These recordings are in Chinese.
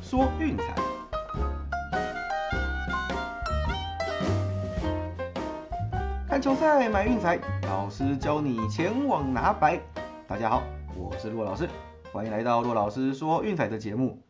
说运彩，看球赛买运彩，老师教你前往拿白。大家好，我是骆老师，欢迎来到骆老师说运彩的节目。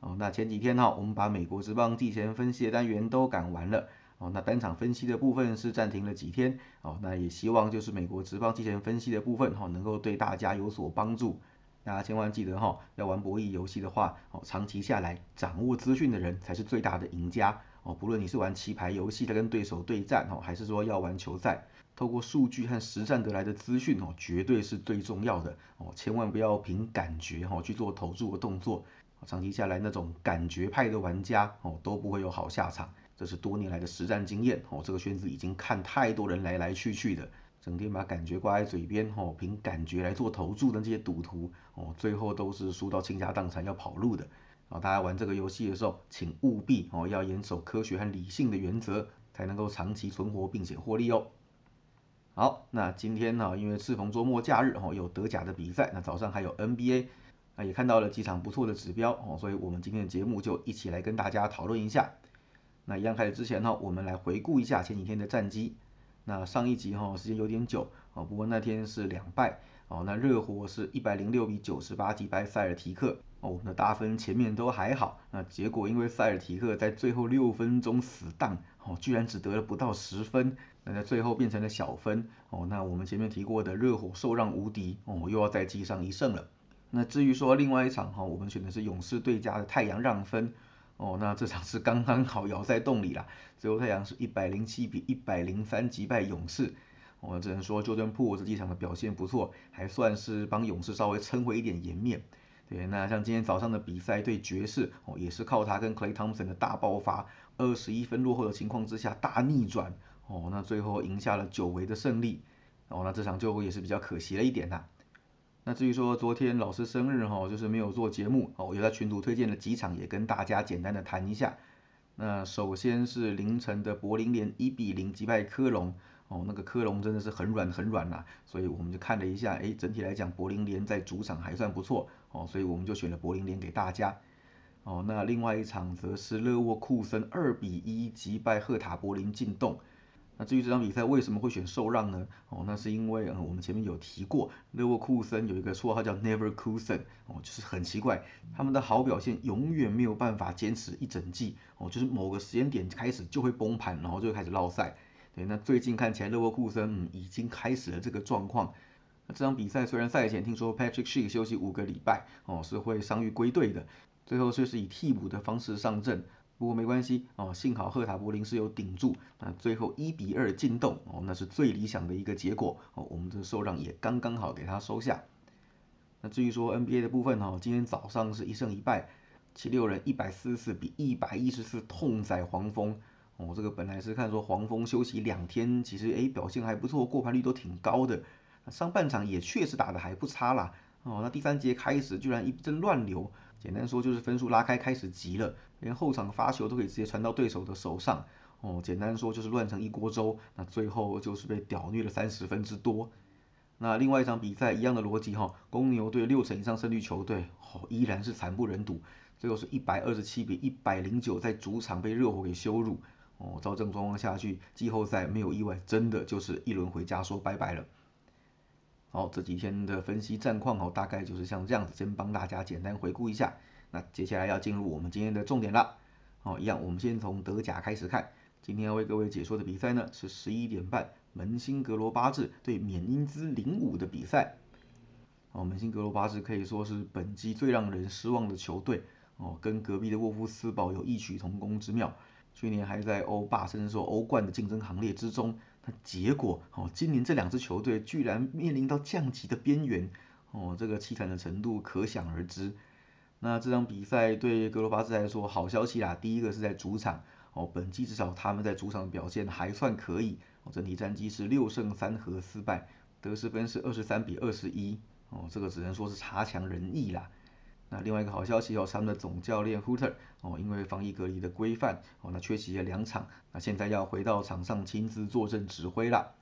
哦，那前几天哈，我们把美国职棒季前分析的单元都赶完了。哦，那单场分析的部分是暂停了几天。哦，那也希望就是美国职棒季前分析的部分哈，能够对大家有所帮助。大家千万记得哈，要玩博弈游戏的话，哦，长期下来掌握资讯的人才是最大的赢家。哦，不论你是玩棋牌游戏在跟对手对战哦，还是说要玩球赛，透过数据和实战得来的资讯哦，绝对是最重要的。哦，千万不要凭感觉哈去做投注的动作。长期下来，那种感觉派的玩家哦，都不会有好下场。这是多年来的实战经验哦，这个圈子已经看太多人来来去去的。整天把感觉挂在嘴边，吼，凭感觉来做投注的这些赌徒，哦，最后都是输到倾家荡产要跑路的。啊，大家玩这个游戏的时候，请务必哦要严守科学和理性的原则，才能够长期存活并且获利哦。好，那今天呢，因为适逢周末假日，哦，有德甲的比赛，那早上还有 NBA，那，也看到了几场不错的指标，哦，所以我们今天的节目就一起来跟大家讨论一下。那一样开始之前呢，我们来回顾一下前几天的战绩。那上一集哈时间有点久哦，不过那天是两败哦。那热火是一百零六比九十八击败塞尔提克哦，我们的大分前面都还好，那结果因为塞尔提克在最后六分钟死档哦，居然只得了不到十分，那在最后变成了小分哦。那我们前面提过的热火受让无敌哦，又要再记上一胜了。那至于说另外一场哈，我们选的是勇士对家的太阳让分。哦，那这场是刚刚好咬在洞里啦。最后太阳是一百零七比一百零三击败勇士。我们只能说，Jordan Po 这几场的表现不错，还算是帮勇士稍微撑回一点颜面。对，那像今天早上的比赛对爵士，哦，也是靠他跟 Clay Thompson 的大爆发，二十一分落后的情况之下大逆转。哦，那最后赢下了久违的胜利。哦，那这场最后也是比较可惜了一点呐。那至于说昨天老师生日哈，就是没有做节目哦，我有在群组推荐了几场，也跟大家简单的谈一下。那首先是凌晨的柏林联一比零击败科隆哦，那个科隆真的是很软很软呐，所以我们就看了一下，哎，整体来讲柏林联在主场还算不错哦，所以我们就选了柏林联给大家。哦，那另外一场则是勒沃库森二比一击败赫塔柏林进洞。那至于这场比赛为什么会选受让呢？哦，那是因为嗯，我们前面有提过，勒沃库森有一个绰号叫 Never Kusen，哦，就是很奇怪，他们的好表现永远没有办法坚持一整季，哦，就是某个时间点开始就会崩盘，然后就开始落赛。对，那最近看起来勒沃库森已经开始了这个状况。那这场比赛虽然赛前听说 Patrick She 休息五个礼拜，哦，是会伤愈归队的，最后却是以替补的方式上阵。不过没关系哦，幸好赫塔柏林是有顶住，那最后一比二进洞哦，那是最理想的一个结果哦，我们的受让也刚刚好给他收下。那至于说 NBA 的部分哈，今天早上是一胜一败，七六人一百四十四比一百一十四痛宰黄蜂哦，这个本来是看说黄蜂休息两天，其实诶表现还不错，过盘率都挺高的，上半场也确实打得还不差啦哦，那第三节开始居然一阵乱流。简单说就是分数拉开开始急了，连后场发球都可以直接传到对手的手上哦。简单说就是乱成一锅粥，那最后就是被屌虐了三十分之多。那另外一场比赛一样的逻辑哈，公牛队六成以上胜率球队哦依然是惨不忍睹，最后是一百二十七比一百零九在主场被热火给羞辱哦。照这种状况下去，季后赛没有意外，真的就是一轮回家说拜拜了。好，这几天的分析战况哦，大概就是像这样子，先帮大家简单回顾一下。那接下来要进入我们今天的重点了。哦，一样，我们先从德甲开始看。今天要为各位解说的比赛呢，是十一点半门兴格罗巴治对缅因兹零五的比赛。哦，门兴格罗巴治可以说是本季最让人失望的球队。哦，跟隔壁的沃夫斯堡有异曲同工之妙。去年还在欧霸甚至说欧冠的竞争行列之中。那结果哦，今年这两支球队居然面临到降级的边缘哦，这个凄惨的程度可想而知。那这场比赛对格罗巴兹来说好消息啦，第一个是在主场哦，本季至少他们在主场表现还算可以，整体战绩是六胜三和四败，得失分是二十三比二十一哦，这个只能说是差强人意啦。那另外一个好消息哦，他们的总教练 Hooter 哦，因为防疫隔离的规范哦，那缺席了两场，那现在要回到场上亲自坐镇指挥了。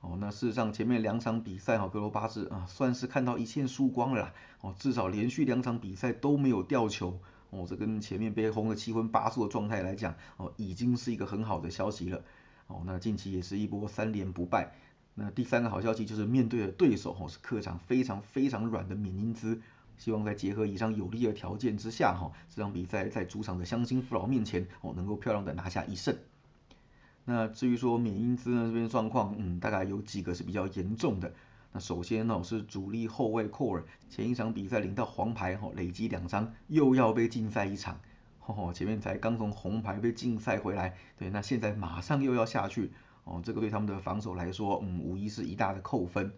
哦，那事实上前面两场比赛哈，格罗巴治啊，算是看到一线曙光了啦。哦，至少连续两场比赛都没有掉球哦，这跟前面被轰得七荤八素的状态来讲，哦，已经是一个很好的消息了。哦，那近期也是一波三连不败。那第三个好消息就是面对的对手哦是客场非常非常软的缅因兹，希望在结合以上有利的条件之下哈，这场比赛在主场的香辛父老面前哦能够漂亮的拿下一胜。那至于说缅因兹呢这边状况，嗯，大概有几个是比较严重的。那首先呢是主力后卫库尔，前一场比赛领到黄牌哈，累积两张又要被禁赛一场。哦，前面才刚从红牌被禁赛回来，对，那现在马上又要下去，哦，这个对他们的防守来说，嗯，无疑是一大的扣分。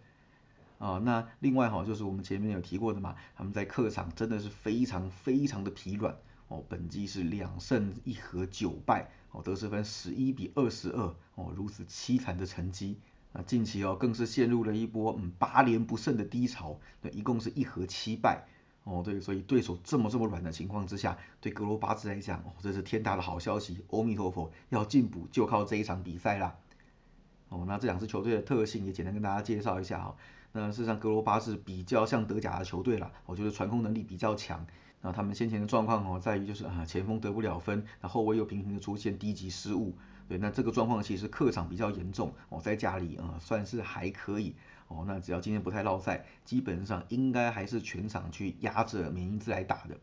啊，那另外哈，就是我们前面有提过的嘛，他们在客场真的是非常非常的疲软，哦，本季是两胜一和九败，哦，得失分十一比二十二，哦，如此凄惨的成绩。那近期哦，更是陷入了一波嗯八连不胜的低潮，对，一共是一和七败。哦，对，所以对手这么这么软的情况之下，对格罗巴兹来讲，哦，这是天大的好消息。阿弥陀佛，要进补就靠这一场比赛啦。哦，那这两支球队的特性也简单跟大家介绍一下哈。那事实上，格罗巴是比较像德甲的球队啦，我觉得传控能力比较强。那他们先前的状况哦，在于就是啊，前锋得不了分，那后卫又频频的出现低级失误。对，那这个状况其实客场比较严重哦，在家里啊算是还可以。哦，那只要今天不太落赛，基本上应该还是全场去压着缅因兹来打的。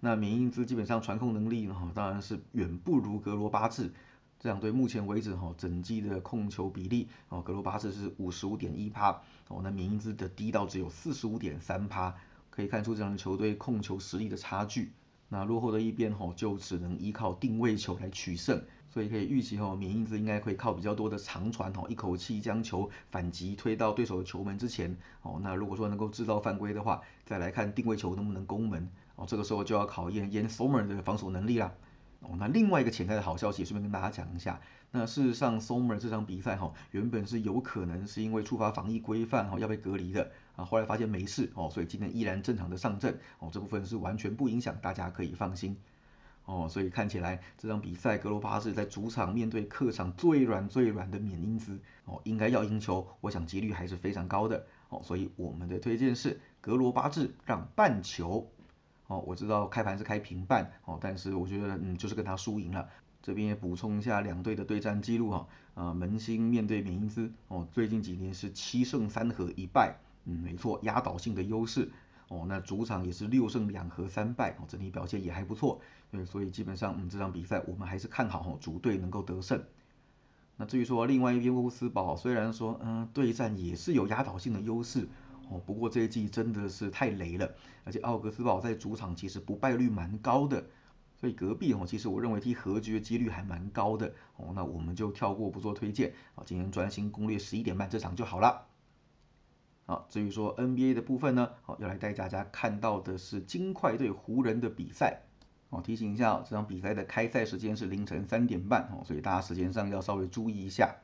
那缅因兹基本上传控能力哈，当然是远不如格罗巴治。这两队目前为止哈，整季的控球比例哦，格罗巴茨是五十五点一趴，哦，那缅因兹的低到只有四十五点三趴，可以看出这样的球队控球实力的差距。那落后的一边哈，就只能依靠定位球来取胜。所以可以预期哈，缅因兹应该会靠比较多的长传哈，一口气将球反击推到对手的球门之前哦。那如果说能够制造犯规的话，再来看定位球能不能攻门哦。这个时候就要考验 Yen Sommer 的防守能力啦。哦，那另外一个潜在的好消息，顺便跟大家讲一下。那事实上，Sommer 这场比赛哈，原本是有可能是因为触发防疫规范哈要被隔离的啊，后来发现没事哦，所以今天依然正常的上阵哦，这部分是完全不影响，大家可以放心。哦，所以看起来这场比赛格罗巴是在主场面对客场最软最软的缅因兹，哦，应该要赢球，我想几率还是非常高的。哦，所以我们的推荐是格罗巴治让半球。哦，我知道开盘是开平半，哦，但是我觉得嗯就是跟他输赢了。这边也补充一下两队的对战记录哈，啊，门兴面对缅因兹，哦，最近几年是七胜三和一败，嗯，没错，压倒性的优势。哦，那主场也是六胜两和三败，哦，整体表现也还不错，对，所以基本上，嗯，这场比赛我们还是看好哦，主队能够得胜。那至于说另外一边沃夫斯堡，虽然说，嗯，对战也是有压倒性的优势，哦，不过这一季真的是太雷了，而且奥格斯堡在主场其实不败率蛮高的，所以隔壁哦，其实我认为踢和局的几率还蛮高的，哦，那我们就跳过不做推荐，啊，今天专心攻略十一点半这场就好了。好，至于说 NBA 的部分呢，好，要来带大家看到的是金块对湖人的比赛。哦，提醒一下，这场比赛的开赛时间是凌晨三点半，哦，所以大家时间上要稍微注意一下。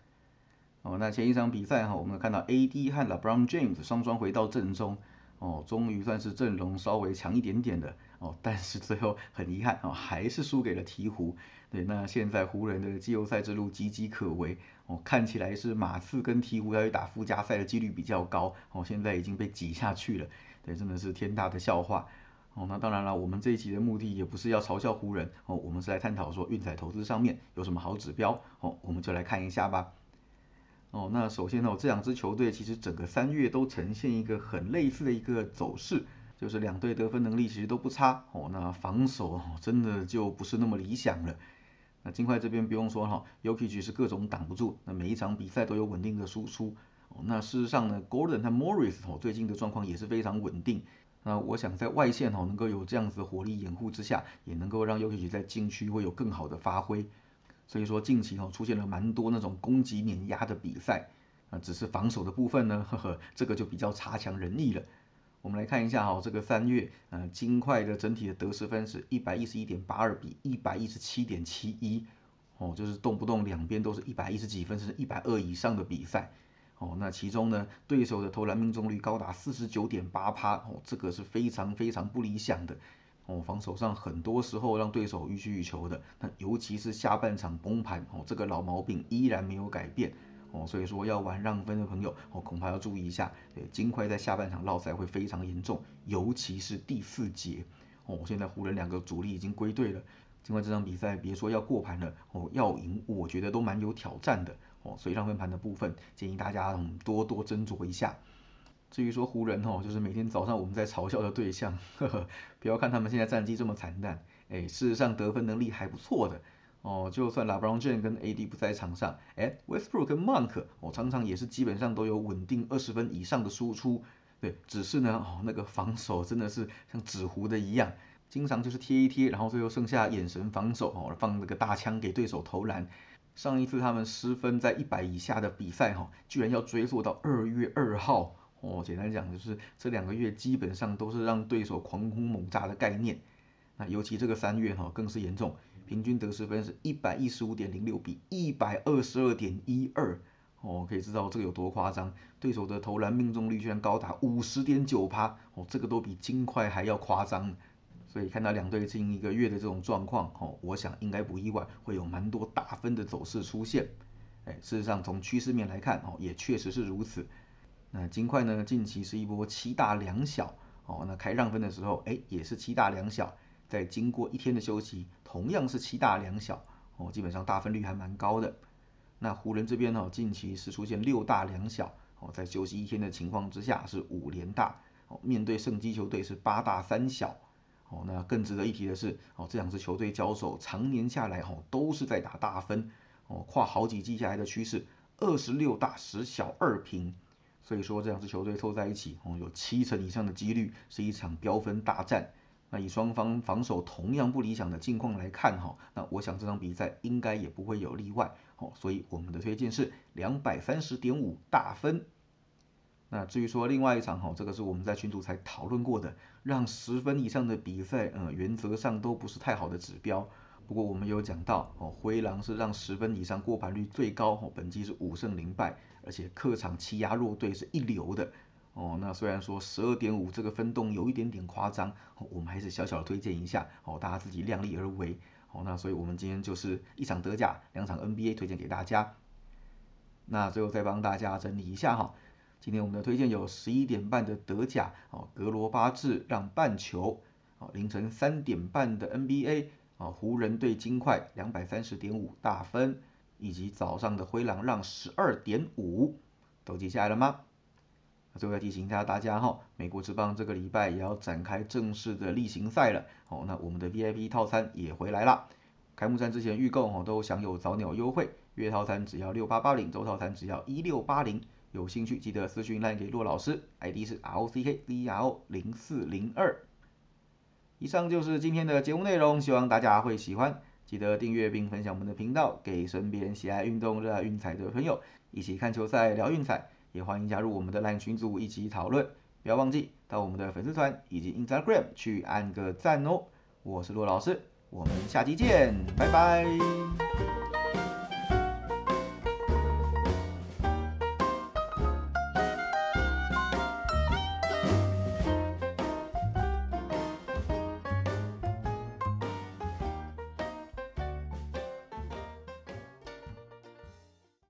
哦，那前一场比赛哈，我们看到 AD 和 LeBron James 双双回到阵中，哦，终于算是阵容稍微强一点点的，哦，但是最后很遗憾，哦，还是输给了鹈鹕。对，那现在湖人的季后赛之路岌岌可危。哦，看起来是马刺跟鹈鹕要去打附加赛的几率比较高，哦，现在已经被挤下去了，对，真的是天大的笑话。哦，那当然了，我们这一集的目的也不是要嘲笑湖人，哦，我们是来探讨说运彩投资上面有什么好指标，哦，我们就来看一下吧。哦，那首先呢，这两支球队其实整个三月都呈现一个很类似的一个走势，就是两队得分能力其实都不差，哦，那防守真的就不是那么理想了。那金块这边不用说哈，Yoki 是各种挡不住，那每一场比赛都有稳定的输出。哦，那事实上呢，Gordon 和 Morris 哦最近的状况也是非常稳定。那我想在外线哦能够有这样子的火力掩护之下，也能够让 Yoki 在禁区会有更好的发挥。所以说近期哦出现了蛮多那种攻击碾压的比赛，啊只是防守的部分呢，呵呵，这个就比较差强人意了。我们来看一下哈，这个三月，呃，金块的整体的得失分是一百一十一点八二比一百一十七点七一，哦，就是动不动两边都是一百一十几分，甚至一百二以上的比赛，哦，那其中呢，对手的投篮命中率高达四十九点八趴，哦，这个是非常非常不理想的，哦，防守上很多时候让对手予取予求的，那尤其是下半场崩盘，哦，这个老毛病依然没有改变。哦，所以说要玩让分的朋友，哦，恐怕要注意一下。对，金块在下半场落赛会非常严重，尤其是第四节。哦，现在湖人两个主力已经归队了，尽管这场比赛别说要过盘了，哦，要赢我觉得都蛮有挑战的，哦，所以让分盘的部分建议大家嗯多多斟酌一下。至于说湖人哦，就是每天早上我们在嘲笑的对象，呵呵，不要看他们现在战绩这么惨淡，哎，事实上得分能力还不错的。哦，就算 LeBron James 跟 AD 不在场上，哎，Westbrook 跟 Monk 哦，常常也是基本上都有稳定二十分以上的输出。对，只是呢，哦，那个防守真的是像纸糊的一样，经常就是贴一贴，然后最后剩下眼神防守哦，放那个大枪给对手投篮。上一次他们失分在一百以下的比赛哈，居然要追溯到二月二号哦。简单讲就是这两个月基本上都是让对手狂轰猛炸的概念。那尤其这个三月哈更是严重。平均得失分是一百一十五点零六比一百二十二点一二，哦，可以知道这个有多夸张。对手的投篮命中率居然高达五十点九趴，哦，这个都比金块还要夸张。所以看到两队近一个月的这种状况，哦，我想应该不意外，会有蛮多大分的走势出现。哎，事实上从趋势面来看，哦，也确实是如此。那金块呢，近期是一波七大两小，哦，那开让分的时候，哎，也是七大两小。在经过一天的休息，同样是七大两小哦，基本上大分率还蛮高的。那湖人这边呢，近期是出现六大两小哦，在休息一天的情况之下是五连大哦，面对圣基球队是八大三小哦。那更值得一提的是哦，这两支球队交手常年下来哦，都是在打大分哦，跨好几季下来的趋势，二十六大十小二平，所以说这两支球队凑在一起哦，有七成以上的几率是一场飙分大战。那以双方防守同样不理想的境况来看哈，那我想这场比赛应该也不会有例外哦，所以我们的推荐是两百三十点五大分。那至于说另外一场哈，这个是我们在群组才讨论过的，让十分以上的比赛，嗯，原则上都不是太好的指标。不过我们有讲到哦，灰狼是让十分以上过盘率最高哦，本季是五胜零败，而且客场欺压弱队是一流的。哦，那虽然说十二点五这个分动有一点点夸张，我们还是小小的推荐一下，哦，大家自己量力而为。哦，那所以我们今天就是一场德甲，两场 NBA 推荐给大家。那最后再帮大家整理一下哈，今天我们的推荐有十一点半的德甲，哦，格罗巴治让半球，哦，凌晨三点半的 NBA，哦，湖人对金块两百三十点五大分，以及早上的灰狼让十二点五，都记下来了吗？最后要提醒一下大家哈，美国之棒这个礼拜也要展开正式的例行赛了。哦，那我们的 VIP 套餐也回来了。开幕战之前预购哦，都享有早鸟优惠，月套餐只要六八八零，周套餐只要一六八零。有兴趣记得私讯来给骆老师，ID 是 R O C K V R O 零四零二。以上就是今天的节目内容，希望大家会喜欢。记得订阅并分享我们的频道，给身边喜爱运动、热爱运彩的朋友一起看球赛、聊运彩。也欢迎加入我们的 LINE 群组一起讨论，不要忘记到我们的粉丝团以及 Instagram 去按个赞哦。我是骆老师，我们下期见，拜拜。